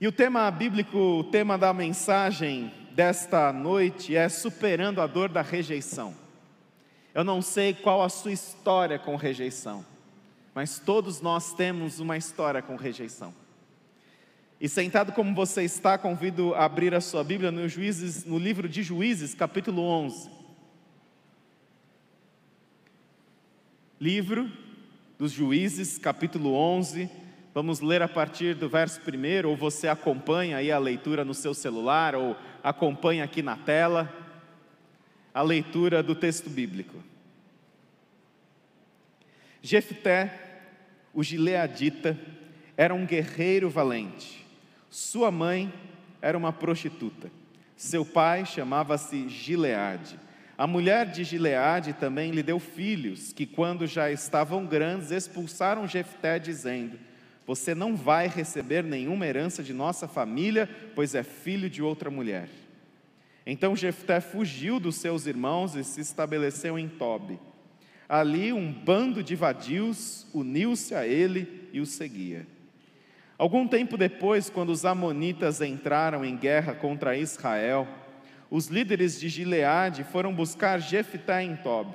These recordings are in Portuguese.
E o tema bíblico, o tema da mensagem desta noite é superando a dor da rejeição. Eu não sei qual a sua história com rejeição, mas todos nós temos uma história com rejeição. E sentado como você está, convido a abrir a sua Bíblia no, Juízes, no livro de Juízes, capítulo 11. Livro dos Juízes, capítulo 11. Vamos ler a partir do verso 1, ou você acompanha aí a leitura no seu celular, ou acompanha aqui na tela a leitura do texto bíblico. Jefté, o gileadita, era um guerreiro valente sua mãe era uma prostituta. Seu pai chamava-se Gileade. A mulher de Gileade também lhe deu filhos, que quando já estavam grandes expulsaram Jefté, dizendo: Você não vai receber nenhuma herança de nossa família, pois é filho de outra mulher. Então Jefté fugiu dos seus irmãos e se estabeleceu em Tobi. Ali um bando de vadios uniu-se a ele e o seguia. Algum tempo depois, quando os Amonitas entraram em guerra contra Israel, os líderes de Gileade foram buscar Jefté em Tob.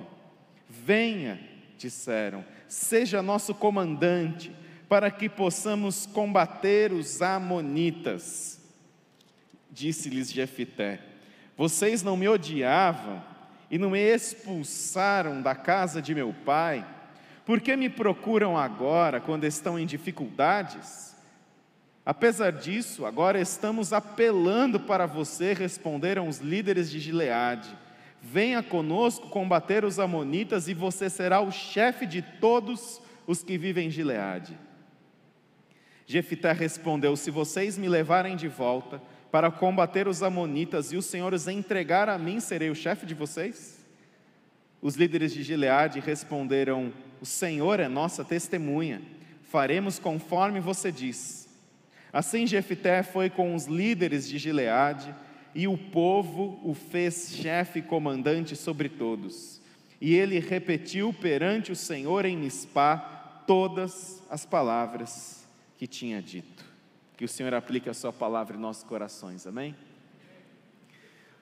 Venha, disseram, seja nosso comandante, para que possamos combater os Amonitas. Disse-lhes Jefté: Vocês não me odiavam e não me expulsaram da casa de meu pai? Por que me procuram agora, quando estão em dificuldades? Apesar disso, agora estamos apelando para você, responderam os líderes de Gileade. Venha conosco combater os Amonitas e você será o chefe de todos os que vivem em Gileade. Jefité respondeu: Se vocês me levarem de volta para combater os Amonitas e os entregar a mim, serei o chefe de vocês? Os líderes de Gileade responderam: O Senhor é nossa testemunha, faremos conforme você diz. Assim Jefté foi com os líderes de Gileade, e o povo o fez chefe comandante sobre todos. E ele repetiu perante o Senhor em Mispá todas as palavras que tinha dito. Que o Senhor aplique a sua palavra em nossos corações, amém?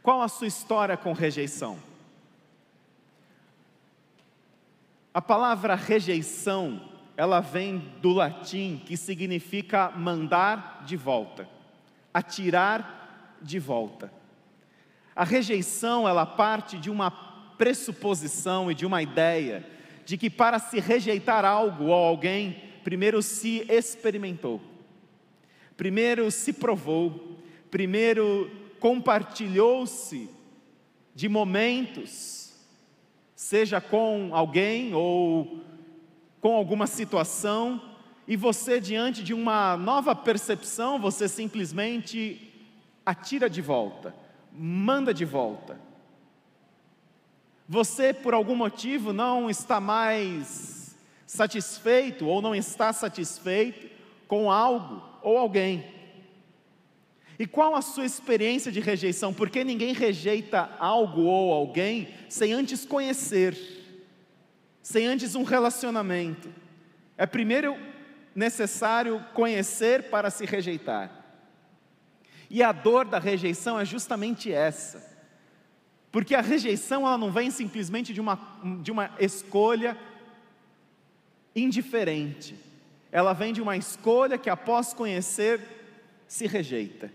Qual a sua história com rejeição? A palavra rejeição ela vem do latim que significa mandar de volta, atirar de volta. A rejeição, ela parte de uma pressuposição e de uma ideia de que para se rejeitar algo ou alguém, primeiro se experimentou, primeiro se provou, primeiro compartilhou-se de momentos, seja com alguém ou com alguma situação e você, diante de uma nova percepção, você simplesmente atira de volta, manda de volta. Você, por algum motivo, não está mais satisfeito ou não está satisfeito com algo ou alguém. E qual a sua experiência de rejeição? Porque ninguém rejeita algo ou alguém sem antes conhecer sem antes um relacionamento. É primeiro necessário conhecer para se rejeitar. E a dor da rejeição é justamente essa. Porque a rejeição ela não vem simplesmente de uma, de uma escolha indiferente. Ela vem de uma escolha que após conhecer se rejeita.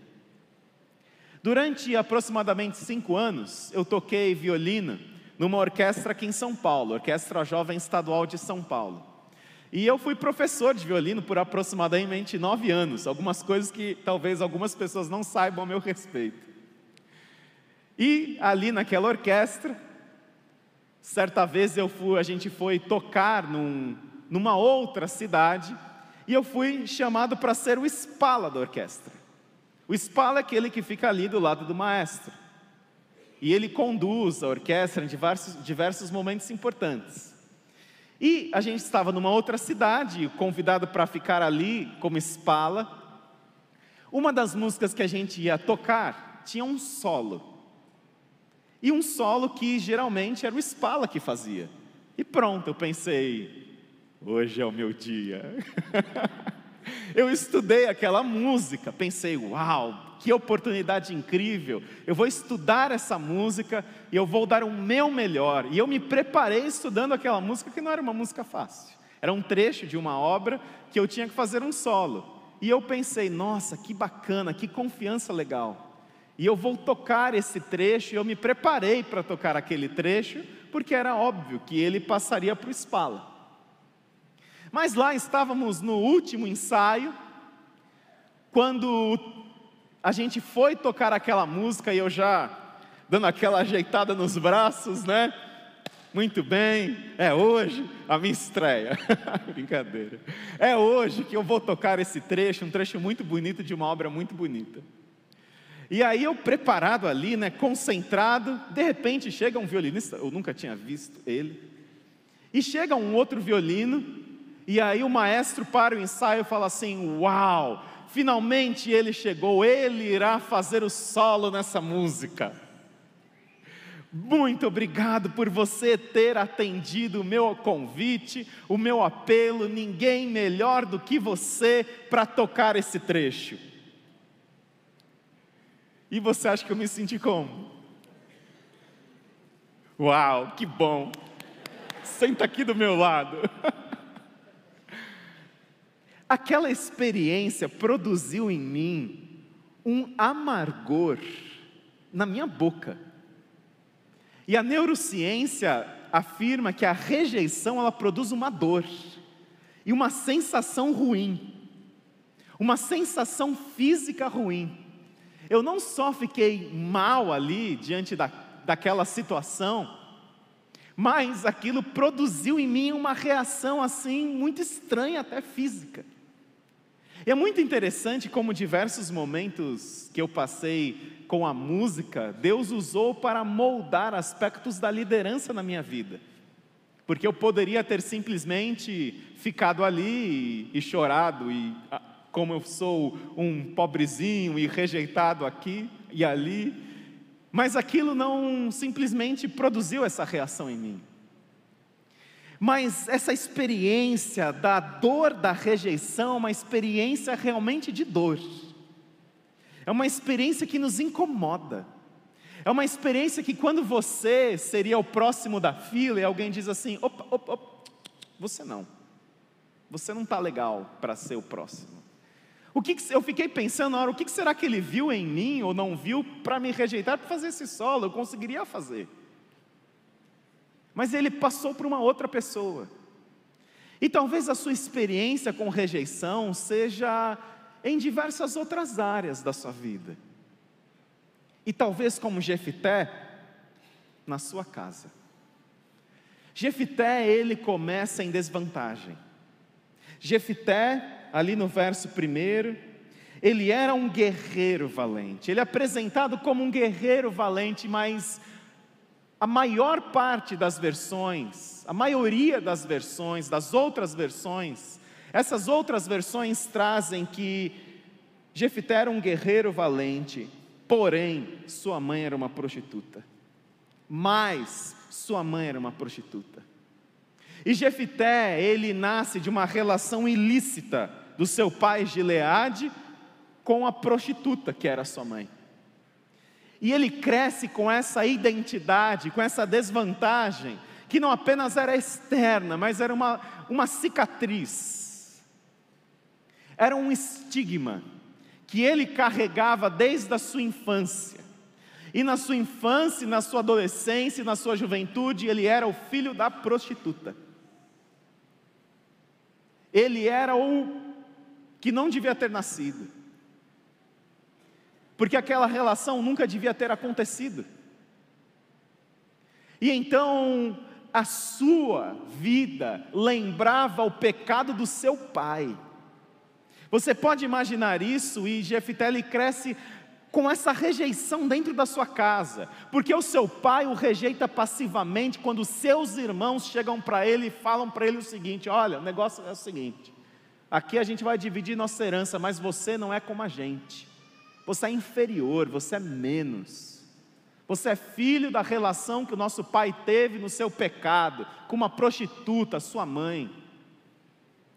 Durante aproximadamente cinco anos, eu toquei violino numa orquestra aqui em São Paulo, Orquestra Jovem Estadual de São Paulo. E eu fui professor de violino por aproximadamente nove anos, algumas coisas que talvez algumas pessoas não saibam a meu respeito. E ali naquela orquestra, certa vez eu fui, a gente foi tocar num, numa outra cidade, e eu fui chamado para ser o espala da orquestra. O espala é aquele que fica ali do lado do maestro e ele conduz a orquestra em diversos, diversos momentos importantes. E a gente estava numa outra cidade, convidado para ficar ali como espala. Uma das músicas que a gente ia tocar tinha um solo. E um solo que geralmente era o espala que fazia. E pronto, eu pensei, hoje é o meu dia. eu estudei aquela música, pensei, uau, que oportunidade incrível, eu vou estudar essa música e eu vou dar o meu melhor. E eu me preparei estudando aquela música, que não era uma música fácil, era um trecho de uma obra que eu tinha que fazer um solo. E eu pensei, nossa, que bacana, que confiança legal. E eu vou tocar esse trecho, e eu me preparei para tocar aquele trecho, porque era óbvio que ele passaria para o Spala. Mas lá estávamos no último ensaio, quando a gente foi tocar aquela música e eu já dando aquela ajeitada nos braços, né? Muito bem, é hoje a minha estreia. Brincadeira. É hoje que eu vou tocar esse trecho, um trecho muito bonito de uma obra muito bonita. E aí eu preparado ali, né, concentrado, de repente chega um violinista, eu nunca tinha visto ele. E chega um outro violino, e aí o maestro para o ensaio e fala assim: "Uau, finalmente ele chegou, ele irá fazer o solo nessa música". Muito obrigado por você ter atendido o meu convite, o meu apelo. Ninguém melhor do que você para tocar esse trecho. E você acha que eu me senti como? Uau, que bom! Senta aqui do meu lado. Aquela experiência produziu em mim um amargor na minha boca e a neurociência afirma que a rejeição ela produz uma dor e uma sensação ruim, uma sensação física ruim. Eu não só fiquei mal ali diante da, daquela situação, mas aquilo produziu em mim uma reação assim muito estranha, até física. E é muito interessante como diversos momentos que eu passei com a música, Deus usou para moldar aspectos da liderança na minha vida. Porque eu poderia ter simplesmente ficado ali e, chorado, e como eu sou um pobrezinho e rejeitado aqui e ali, mas aquilo não simplesmente produziu essa reação em mim. Mas essa experiência da dor da rejeição, é uma experiência realmente de dor é uma experiência que nos incomoda. É uma experiência que quando você seria o próximo da fila e alguém diz assim: opa, opa, opa você não. Você não está legal para ser o próximo. O que, que eu fiquei pensando na hora, o que, que será que ele viu em mim ou não viu para me rejeitar para fazer esse solo? Eu conseguiria fazer. Mas ele passou para uma outra pessoa. E talvez a sua experiência com rejeição seja em diversas outras áreas da sua vida. E talvez como Jefité, na sua casa. Jefité, ele começa em desvantagem. Jefité, ali no verso primeiro, ele era um guerreiro valente. Ele é apresentado como um guerreiro valente, mas a maior parte das versões, a maioria das versões, das outras versões, essas outras versões trazem que Jefité era um guerreiro valente, porém sua mãe era uma prostituta. Mas sua mãe era uma prostituta. E Jefité, ele nasce de uma relação ilícita do seu pai Gileade com a prostituta que era sua mãe. E ele cresce com essa identidade, com essa desvantagem, que não apenas era externa, mas era uma, uma cicatriz era um estigma que ele carregava desde a sua infância. E na sua infância, na sua adolescência, na sua juventude, ele era o filho da prostituta. Ele era o que não devia ter nascido. Porque aquela relação nunca devia ter acontecido. E então a sua vida lembrava o pecado do seu pai. Você pode imaginar isso e Jefité cresce com essa rejeição dentro da sua casa, porque o seu pai o rejeita passivamente quando seus irmãos chegam para ele e falam para ele o seguinte: olha, o negócio é o seguinte, aqui a gente vai dividir nossa herança, mas você não é como a gente, você é inferior, você é menos, você é filho da relação que o nosso pai teve no seu pecado, com uma prostituta, sua mãe,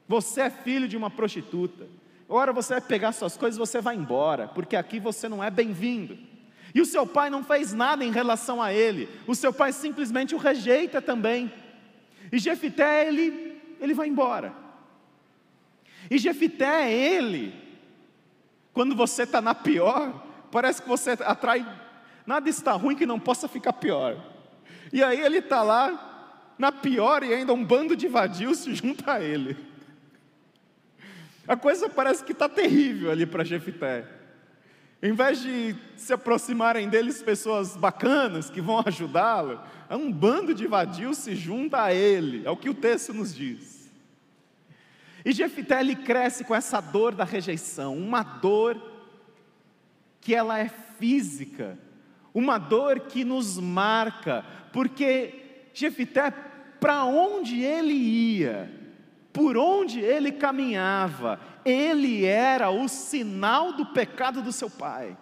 você é filho de uma prostituta. Agora você vai pegar suas coisas e você vai embora, porque aqui você não é bem-vindo. E o seu pai não fez nada em relação a ele, o seu pai simplesmente o rejeita também. E Jefité, ele, ele vai embora. E Jefité, ele, quando você está na pior, parece que você atrai, nada está ruim que não possa ficar pior. E aí ele está lá, na pior, e ainda um bando de vadios se junta a ele. A coisa parece que está terrível ali para Jefité. Em vez de se aproximarem deles pessoas bacanas que vão ajudá-lo, é um bando de vadios se junta a ele, é o que o texto nos diz. E Jefité ele cresce com essa dor da rejeição, uma dor que ela é física, uma dor que nos marca, porque Jefité, para onde ele ia, por onde ele caminhava, ele era o sinal do pecado do seu pai.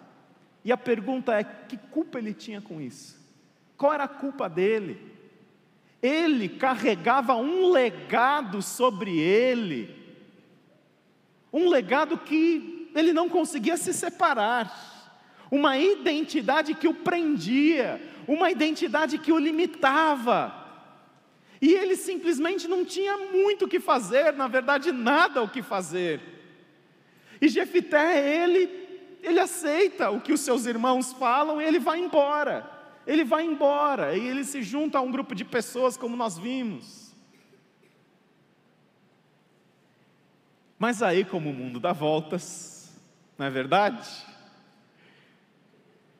E a pergunta é: que culpa ele tinha com isso? Qual era a culpa dele? Ele carregava um legado sobre ele, um legado que ele não conseguia se separar, uma identidade que o prendia, uma identidade que o limitava. E ele simplesmente não tinha muito o que fazer, na verdade, nada o que fazer. E Jefité, ele, ele aceita o que os seus irmãos falam e ele vai embora. Ele vai embora e ele se junta a um grupo de pessoas, como nós vimos. Mas aí, como o mundo dá voltas, não é verdade?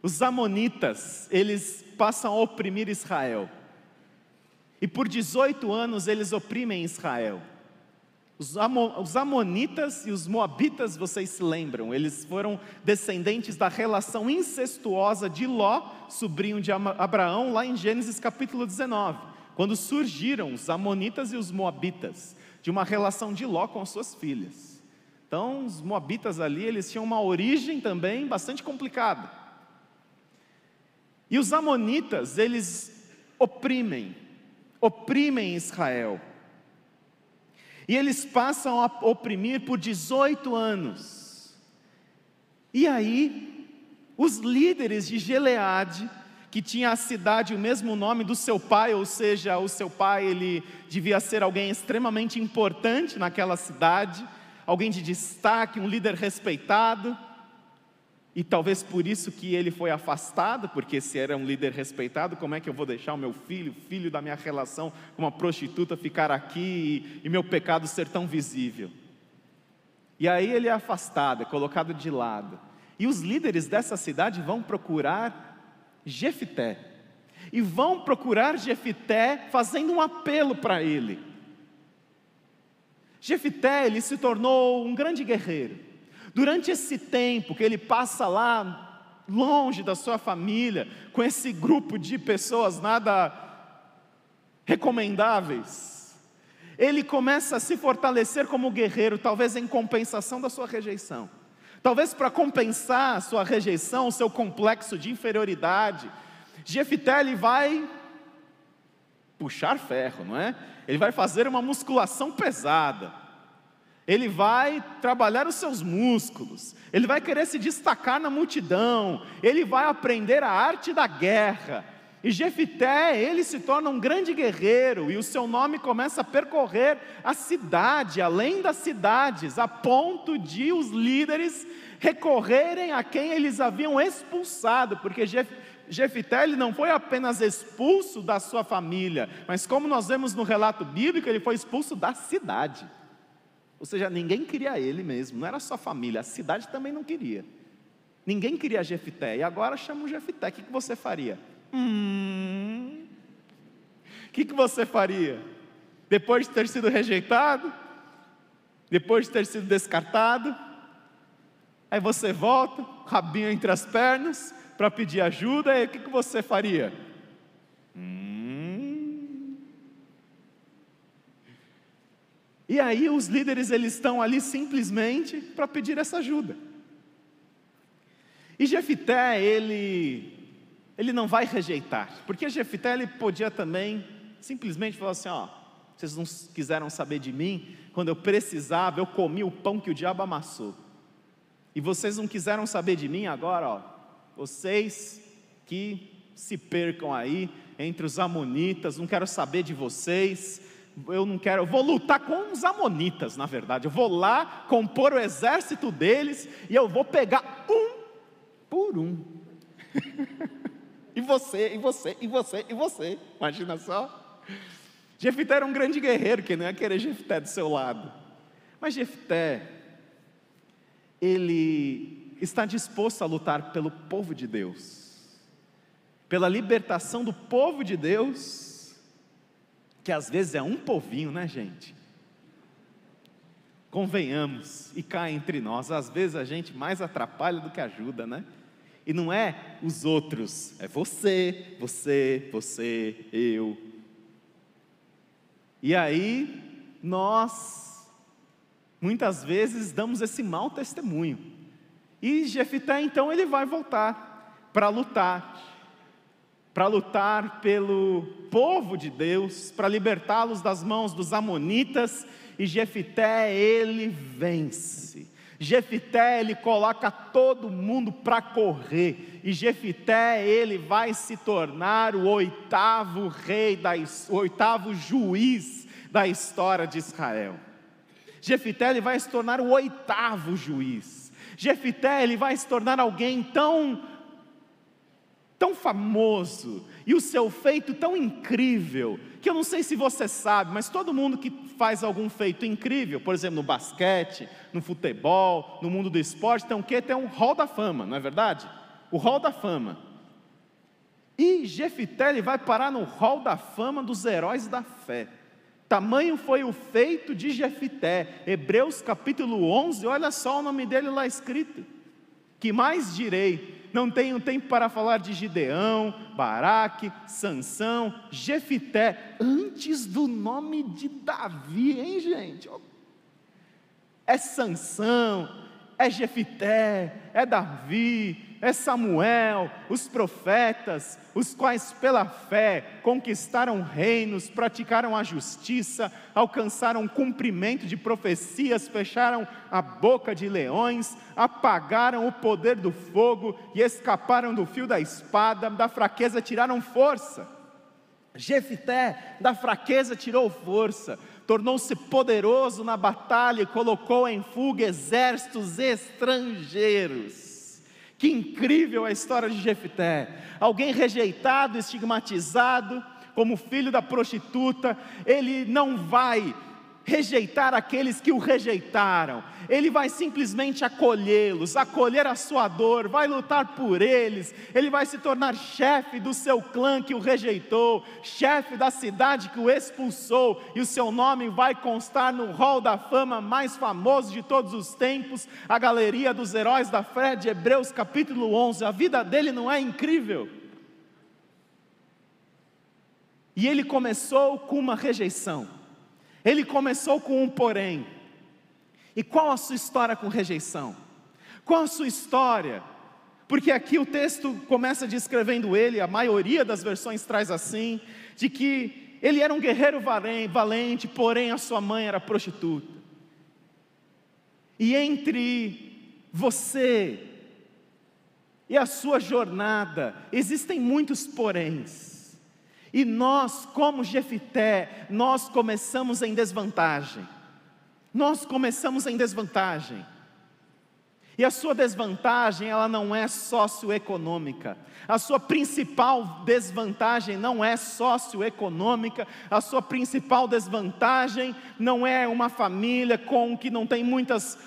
Os amonitas, eles passam a oprimir Israel. E por 18 anos eles oprimem Israel. Os, Amonitas e os Moabitas, vocês se lembram, eles foram descendentes da relação incestuosa de Ló, sobrinho de Abraão, lá em Gênesis capítulo 19, quando surgiram os Amonitas e os Moabitas, de uma relação de Ló com as suas filhas. Então, os Moabitas ali, eles tinham uma origem também bastante complicada. E os Amonitas, eles oprimem oprimem Israel. E eles passam a oprimir por 18 anos. E aí, os líderes de Gileade, que tinha a cidade o mesmo nome do seu pai, ou seja, o seu pai ele devia ser alguém extremamente importante naquela cidade, alguém de destaque, um líder respeitado. E talvez por isso que ele foi afastado, porque se era um líder respeitado, como é que eu vou deixar o meu filho, filho da minha relação com uma prostituta, ficar aqui e, e meu pecado ser tão visível? E aí ele é afastado, é colocado de lado. E os líderes dessa cidade vão procurar Jefité. E vão procurar Jefité fazendo um apelo para ele. Jefité, ele se tornou um grande guerreiro Durante esse tempo que ele passa lá, longe da sua família, com esse grupo de pessoas nada recomendáveis, ele começa a se fortalecer como guerreiro, talvez em compensação da sua rejeição. Talvez para compensar a sua rejeição, o seu complexo de inferioridade, Jefité vai puxar ferro, não é? Ele vai fazer uma musculação pesada ele vai trabalhar os seus músculos, ele vai querer se destacar na multidão, ele vai aprender a arte da guerra. E Jefité, ele se torna um grande guerreiro e o seu nome começa a percorrer a cidade, além das cidades, a ponto de os líderes recorrerem a quem eles haviam expulsado, porque Jef, Jefité ele não foi apenas expulso da sua família, mas como nós vemos no relato bíblico, ele foi expulso da cidade. Ou seja, ninguém queria ele mesmo, não era só a família, a cidade também não queria. Ninguém queria Jefité, e agora chama o Jefité, o que, você faria? Hum, o que, você faria? Depois de ter sido rejeitado, depois de ter sido descartado, aí você volta, rabinho entre as pernas, para pedir ajuda, e o que, que você faria? E aí os líderes eles estão ali simplesmente para pedir essa ajuda. E Jefité, ele ele não vai rejeitar, porque Jefité ele podia também simplesmente falar assim, ó, Vocês não quiseram saber de mim? Quando eu precisava, eu comi o pão que o diabo amassou. E vocês não quiseram saber de mim agora, ó. Vocês que se percam aí entre os amonitas, não quero saber de vocês. Eu não quero, eu vou lutar com os amonitas, na verdade. Eu vou lá compor o exército deles e eu vou pegar um por um. e você, e você, e você, e você. Imagina só. Jefité era um grande guerreiro, que não ia querer Jefté do seu lado. Mas Jefté, ele está disposto a lutar pelo povo de Deus, pela libertação do povo de Deus, que às vezes é um povinho, né, gente? Convenhamos, e cá entre nós, às vezes a gente mais atrapalha do que ajuda, né? E não é os outros, é você, você, você, eu. E aí, nós, muitas vezes, damos esse mau testemunho. E Jefité, então, ele vai voltar para lutar, para lutar pelo povo de Deus, para libertá-los das mãos dos amonitas, e Jefité, ele vence. Jefité, ele coloca todo mundo para correr, e Jefité, ele vai se tornar o oitavo rei, da, o oitavo juiz da história de Israel. Jefité, ele vai se tornar o oitavo juiz. Jefité, ele vai se tornar alguém tão tão famoso e o seu feito tão incrível, que eu não sei se você sabe, mas todo mundo que faz algum feito incrível, por exemplo, no basquete, no futebol, no mundo do esporte, tem um quê? Tem um hall da fama, não é verdade? O hall da fama. E Jefité vai parar no hall da fama dos heróis da fé. Tamanho foi o feito de Jefité. Hebreus capítulo 11, olha só o nome dele lá escrito. Que mais direi? Não tenho tempo para falar de Gideão, Baraque, Sansão, Jefité, antes do nome de Davi, hein, gente? É Sansão, é Jefité, é Davi, é Samuel, os profetas, os quais pela fé conquistaram reinos, praticaram a justiça, alcançaram cumprimento de profecias, fecharam a boca de leões, apagaram o poder do fogo e escaparam do fio da espada, da fraqueza tiraram força. Jefité, da fraqueza tirou força, tornou-se poderoso na batalha e colocou em fuga exércitos estrangeiros. Que incrível a história de Jefté. Alguém rejeitado, estigmatizado, como filho da prostituta, ele não vai rejeitar aqueles que o rejeitaram, ele vai simplesmente acolhê-los, acolher a sua dor, vai lutar por eles, ele vai se tornar chefe do seu clã que o rejeitou, chefe da cidade que o expulsou, e o seu nome vai constar no hall da fama mais famoso de todos os tempos, a galeria dos heróis da fé de Hebreus capítulo 11. A vida dele não é incrível? E ele começou com uma rejeição. Ele começou com um porém. E qual a sua história com rejeição? Qual a sua história? Porque aqui o texto começa descrevendo ele, a maioria das versões traz assim, de que ele era um guerreiro valente, porém a sua mãe era prostituta. E entre você e a sua jornada existem muitos poréns. E nós, como Jefité, nós começamos em desvantagem. Nós começamos em desvantagem. E a sua desvantagem, ela não é socioeconômica. A sua principal desvantagem não é socioeconômica. A sua principal desvantagem não é uma família com que não tem muitas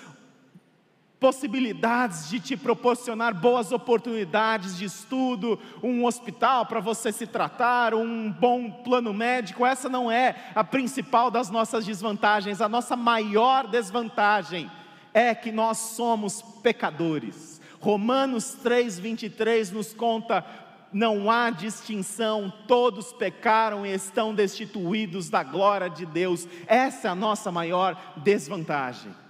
possibilidades de te proporcionar boas oportunidades de estudo, um hospital para você se tratar, um bom plano médico, essa não é a principal das nossas desvantagens, a nossa maior desvantagem é que nós somos pecadores. Romanos 3:23 nos conta não há distinção, todos pecaram e estão destituídos da glória de Deus. Essa é a nossa maior desvantagem.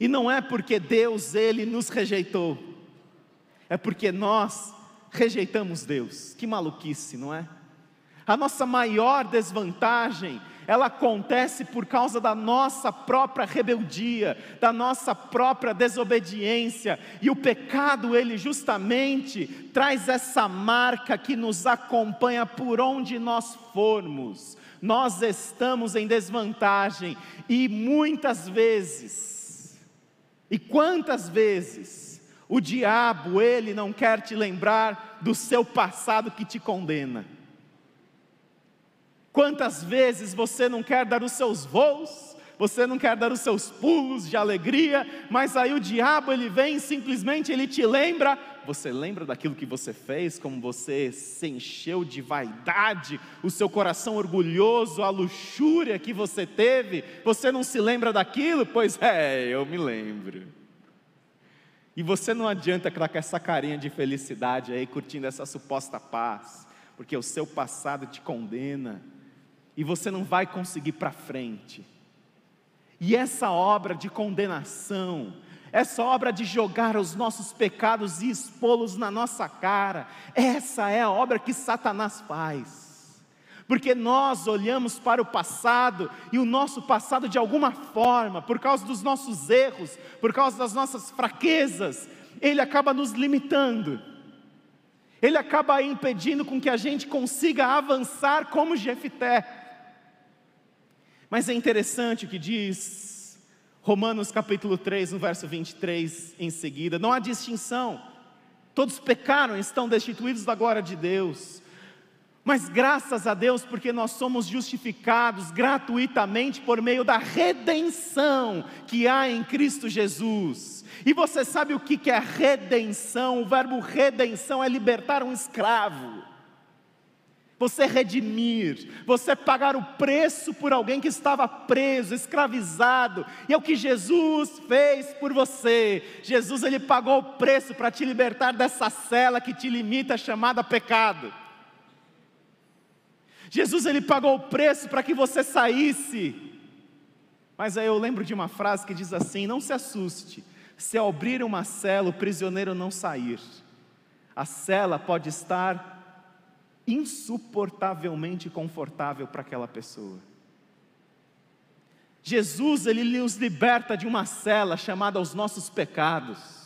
E não é porque Deus ele nos rejeitou, é porque nós rejeitamos Deus. Que maluquice, não é? A nossa maior desvantagem ela acontece por causa da nossa própria rebeldia, da nossa própria desobediência, e o pecado, ele justamente traz essa marca que nos acompanha por onde nós formos. Nós estamos em desvantagem, e muitas vezes, e quantas vezes, o diabo, ele não quer te lembrar do seu passado que te condena. Quantas vezes você não quer dar os seus voos, você não quer dar os seus pulos de alegria, mas aí o diabo ele vem e simplesmente ele te lembra, você lembra daquilo que você fez, como você se encheu de vaidade, o seu coração orgulhoso, a luxúria que você teve, você não se lembra daquilo? Pois é, eu me lembro. E você não adianta com essa carinha de felicidade aí, curtindo essa suposta paz, porque o seu passado te condena e você não vai conseguir para frente. E essa obra de condenação, essa obra de jogar os nossos pecados e expô-los na nossa cara, essa é a obra que Satanás faz. Porque nós olhamos para o passado e o nosso passado, de alguma forma, por causa dos nossos erros, por causa das nossas fraquezas, ele acaba nos limitando. Ele acaba impedindo com que a gente consiga avançar como Jefité. Mas é interessante o que diz Romanos capítulo 3, no verso 23 em seguida: não há distinção, todos pecaram e estão destituídos da glória de Deus. Mas graças a Deus, porque nós somos justificados gratuitamente por meio da redenção que há em Cristo Jesus. E você sabe o que é redenção? O verbo redenção é libertar um escravo você redimir, você pagar o preço por alguém que estava preso, escravizado, e é o que Jesus fez por você. Jesus ele pagou o preço para te libertar dessa cela que te limita chamada pecado. Jesus ele pagou o preço para que você saísse. Mas aí eu lembro de uma frase que diz assim: Não se assuste, se abrir uma cela o prisioneiro não sair, a cela pode estar insuportavelmente confortável para aquela pessoa. Jesus, ele nos liberta de uma cela chamada os nossos pecados.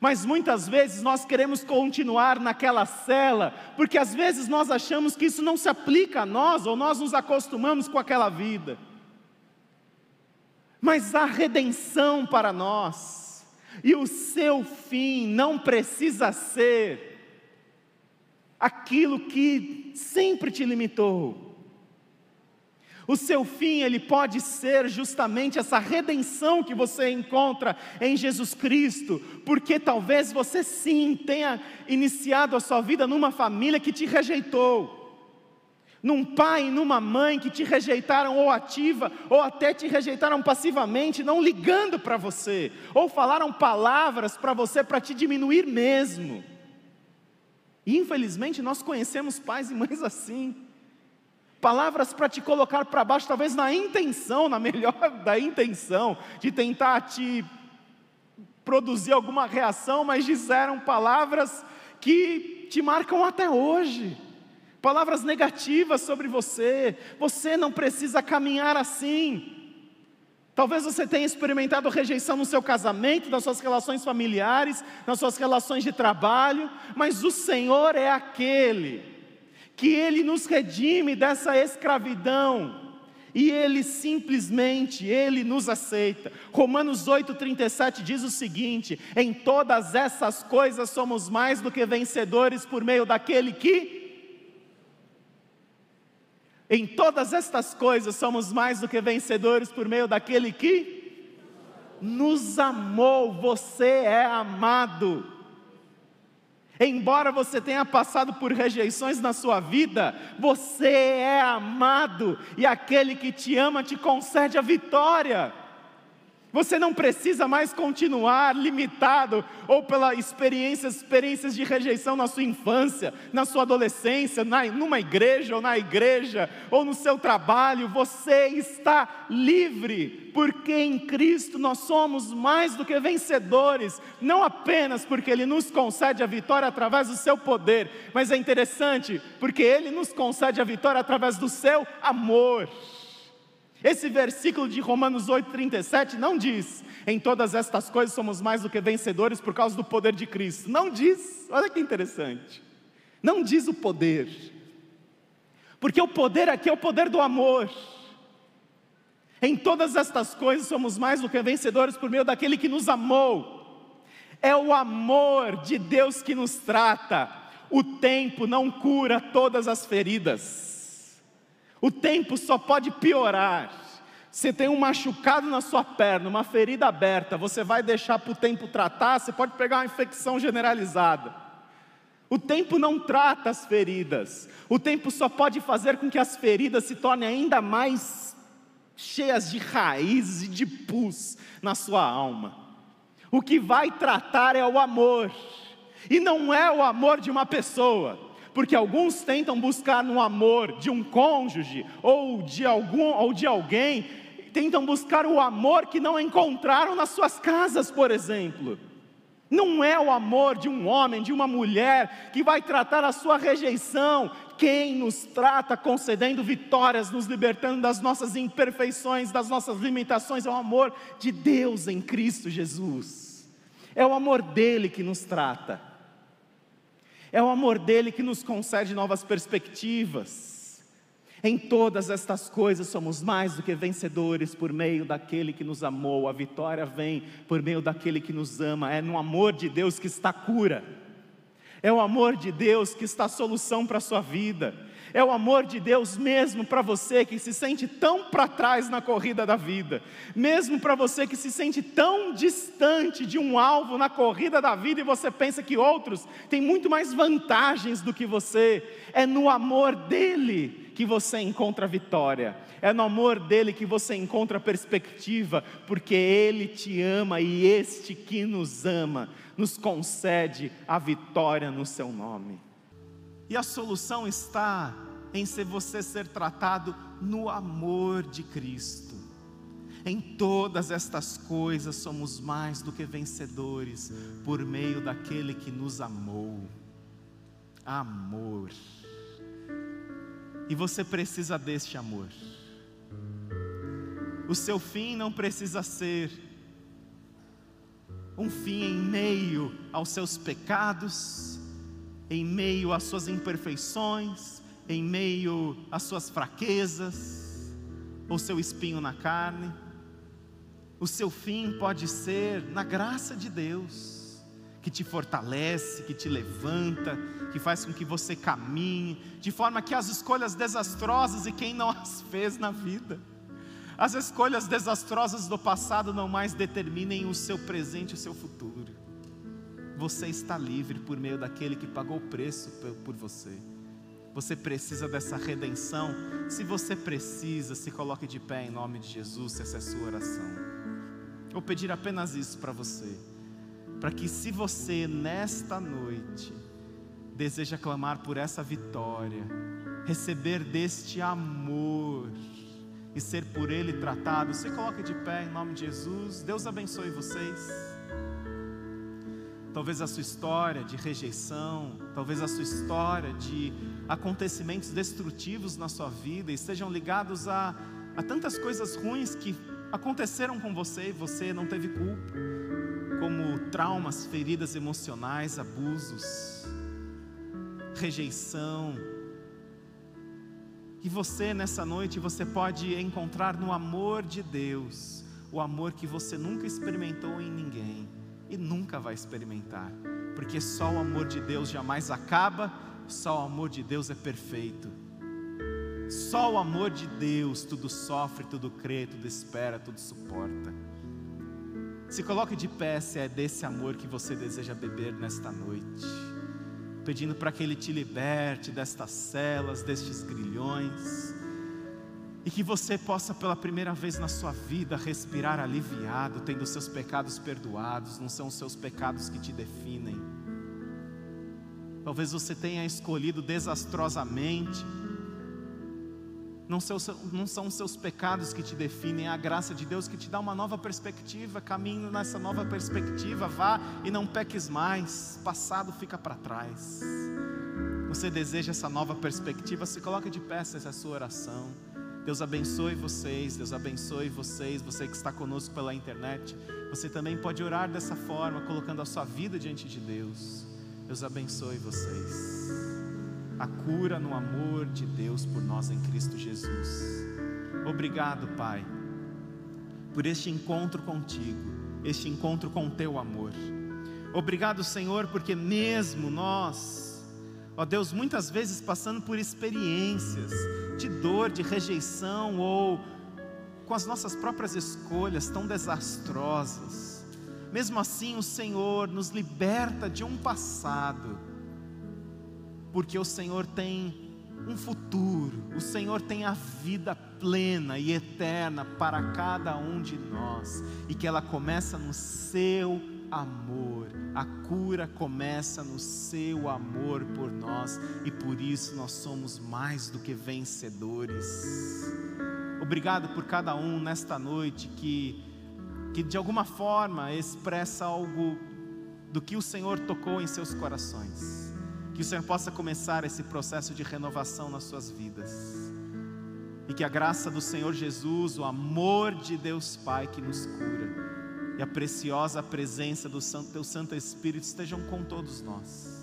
Mas muitas vezes nós queremos continuar naquela cela, porque às vezes nós achamos que isso não se aplica a nós, ou nós nos acostumamos com aquela vida. Mas há redenção para nós, e o seu fim não precisa ser aquilo que sempre te limitou. O seu fim, ele pode ser justamente essa redenção que você encontra em Jesus Cristo, porque talvez você sim tenha iniciado a sua vida numa família que te rejeitou, num pai e numa mãe que te rejeitaram ou ativa, ou até te rejeitaram passivamente, não ligando para você, ou falaram palavras para você para te diminuir mesmo. Infelizmente nós conhecemos pais e mães assim. Palavras para te colocar para baixo, talvez na intenção, na melhor da intenção, de tentar te produzir alguma reação, mas disseram palavras que te marcam até hoje. Palavras negativas sobre você. Você não precisa caminhar assim. Talvez você tenha experimentado rejeição no seu casamento, nas suas relações familiares, nas suas relações de trabalho, mas o Senhor é aquele que Ele nos redime dessa escravidão. E Ele simplesmente, Ele nos aceita. Romanos 8,37 diz o seguinte: em todas essas coisas somos mais do que vencedores por meio daquele que em todas estas coisas somos mais do que vencedores por meio daquele que nos amou. Você é amado. Embora você tenha passado por rejeições na sua vida, você é amado e aquele que te ama te concede a vitória. Você não precisa mais continuar limitado ou pela experiências, experiências de rejeição na sua infância, na sua adolescência, na, numa igreja ou na igreja, ou no seu trabalho. Você está livre, porque em Cristo nós somos mais do que vencedores, não apenas porque Ele nos concede a vitória através do seu poder, mas é interessante, porque Ele nos concede a vitória através do seu amor. Esse versículo de Romanos 8,37 não diz: em todas estas coisas somos mais do que vencedores por causa do poder de Cristo. Não diz, olha que interessante. Não diz o poder, porque o poder aqui é o poder do amor. Em todas estas coisas somos mais do que vencedores por meio daquele que nos amou. É o amor de Deus que nos trata. O tempo não cura todas as feridas. O tempo só pode piorar. Você tem um machucado na sua perna, uma ferida aberta, você vai deixar para o tempo tratar, você pode pegar uma infecção generalizada. O tempo não trata as feridas, o tempo só pode fazer com que as feridas se tornem ainda mais cheias de raízes e de pus na sua alma. O que vai tratar é o amor, e não é o amor de uma pessoa, porque alguns tentam buscar no amor de um cônjuge ou de algum ou de alguém, tentam buscar o amor que não encontraram nas suas casas, por exemplo. Não é o amor de um homem, de uma mulher que vai tratar a sua rejeição. Quem nos trata concedendo vitórias, nos libertando das nossas imperfeições, das nossas limitações, é o amor de Deus em Cristo Jesus. É o amor dele que nos trata. É o amor dele que nos concede novas perspectivas. Em todas estas coisas somos mais do que vencedores por meio daquele que nos amou. A vitória vem por meio daquele que nos ama. É no amor de Deus que está a cura. É o amor de Deus que está a solução para a sua vida é o amor de Deus mesmo para você que se sente tão para trás na corrida da vida, mesmo para você que se sente tão distante de um alvo na corrida da vida e você pensa que outros têm muito mais vantagens do que você, é no amor dele que você encontra vitória, é no amor dele que você encontra perspectiva, porque ele te ama e este que nos ama nos concede a vitória no seu nome. E a solução está em ser você ser tratado no amor de Cristo. Em todas estas coisas somos mais do que vencedores por meio daquele que nos amou. Amor. E você precisa deste amor. O seu fim não precisa ser um fim em meio aos seus pecados, em meio às suas imperfeições, em meio às suas fraquezas, ou seu espinho na carne. O seu fim pode ser na graça de Deus, que te fortalece, que te levanta, que faz com que você caminhe, de forma que as escolhas desastrosas e quem não as fez na vida, as escolhas desastrosas do passado não mais determinem o seu presente e o seu futuro. Você está livre por meio daquele que pagou o preço por você. Você precisa dessa redenção. Se você precisa, se coloque de pé em nome de Jesus, essa é a sua oração. Vou pedir apenas isso para você, para que se você nesta noite deseja clamar por essa vitória, receber deste amor e ser por ele tratado, se coloque de pé em nome de Jesus. Deus abençoe vocês. Talvez a sua história de rejeição, talvez a sua história de acontecimentos destrutivos na sua vida estejam ligados a, a tantas coisas ruins que aconteceram com você e você não teve culpa, como traumas, feridas emocionais, abusos, rejeição. E você nessa noite você pode encontrar no amor de Deus, o amor que você nunca experimentou em ninguém e nunca vai experimentar, porque só o amor de Deus jamais acaba, só o amor de Deus é perfeito. Só o amor de Deus tudo sofre, tudo crê, tudo espera, tudo suporta. Se coloque de pé se é desse amor que você deseja beber nesta noite, pedindo para que Ele te liberte destas celas, destes grilhões E que você possa pela primeira vez na sua vida respirar aliviado, tendo seus pecados perdoados, não são os seus pecados que te definem. Talvez você tenha escolhido desastrosamente, não são, não são os seus pecados que te definem, é a graça de Deus que te dá uma nova perspectiva. Caminho nessa nova perspectiva, vá e não peques mais, passado fica para trás. Você deseja essa nova perspectiva, se coloque de pé essa é sua oração. Deus abençoe vocês, Deus abençoe vocês, você que está conosco pela internet. Você também pode orar dessa forma, colocando a sua vida diante de Deus. Deus abençoe vocês. A cura no amor de Deus por nós em Cristo Jesus. Obrigado, Pai, por este encontro contigo, este encontro com teu amor. Obrigado, Senhor, porque mesmo nós, ó Deus, muitas vezes passando por experiências, de dor, de rejeição ou com as nossas próprias escolhas tão desastrosas. Mesmo assim, o Senhor nos liberta de um passado, porque o Senhor tem um futuro, o Senhor tem a vida plena e eterna para cada um de nós, e que ela começa no seu amor. A cura começa no seu amor por nós e por isso nós somos mais do que vencedores. Obrigado por cada um nesta noite que que de alguma forma expressa algo do que o Senhor tocou em seus corações. Que o Senhor possa começar esse processo de renovação nas suas vidas. E que a graça do Senhor Jesus, o amor de Deus Pai que nos cura, e a preciosa presença do Santo, Teu Santo Espírito estejam com todos nós.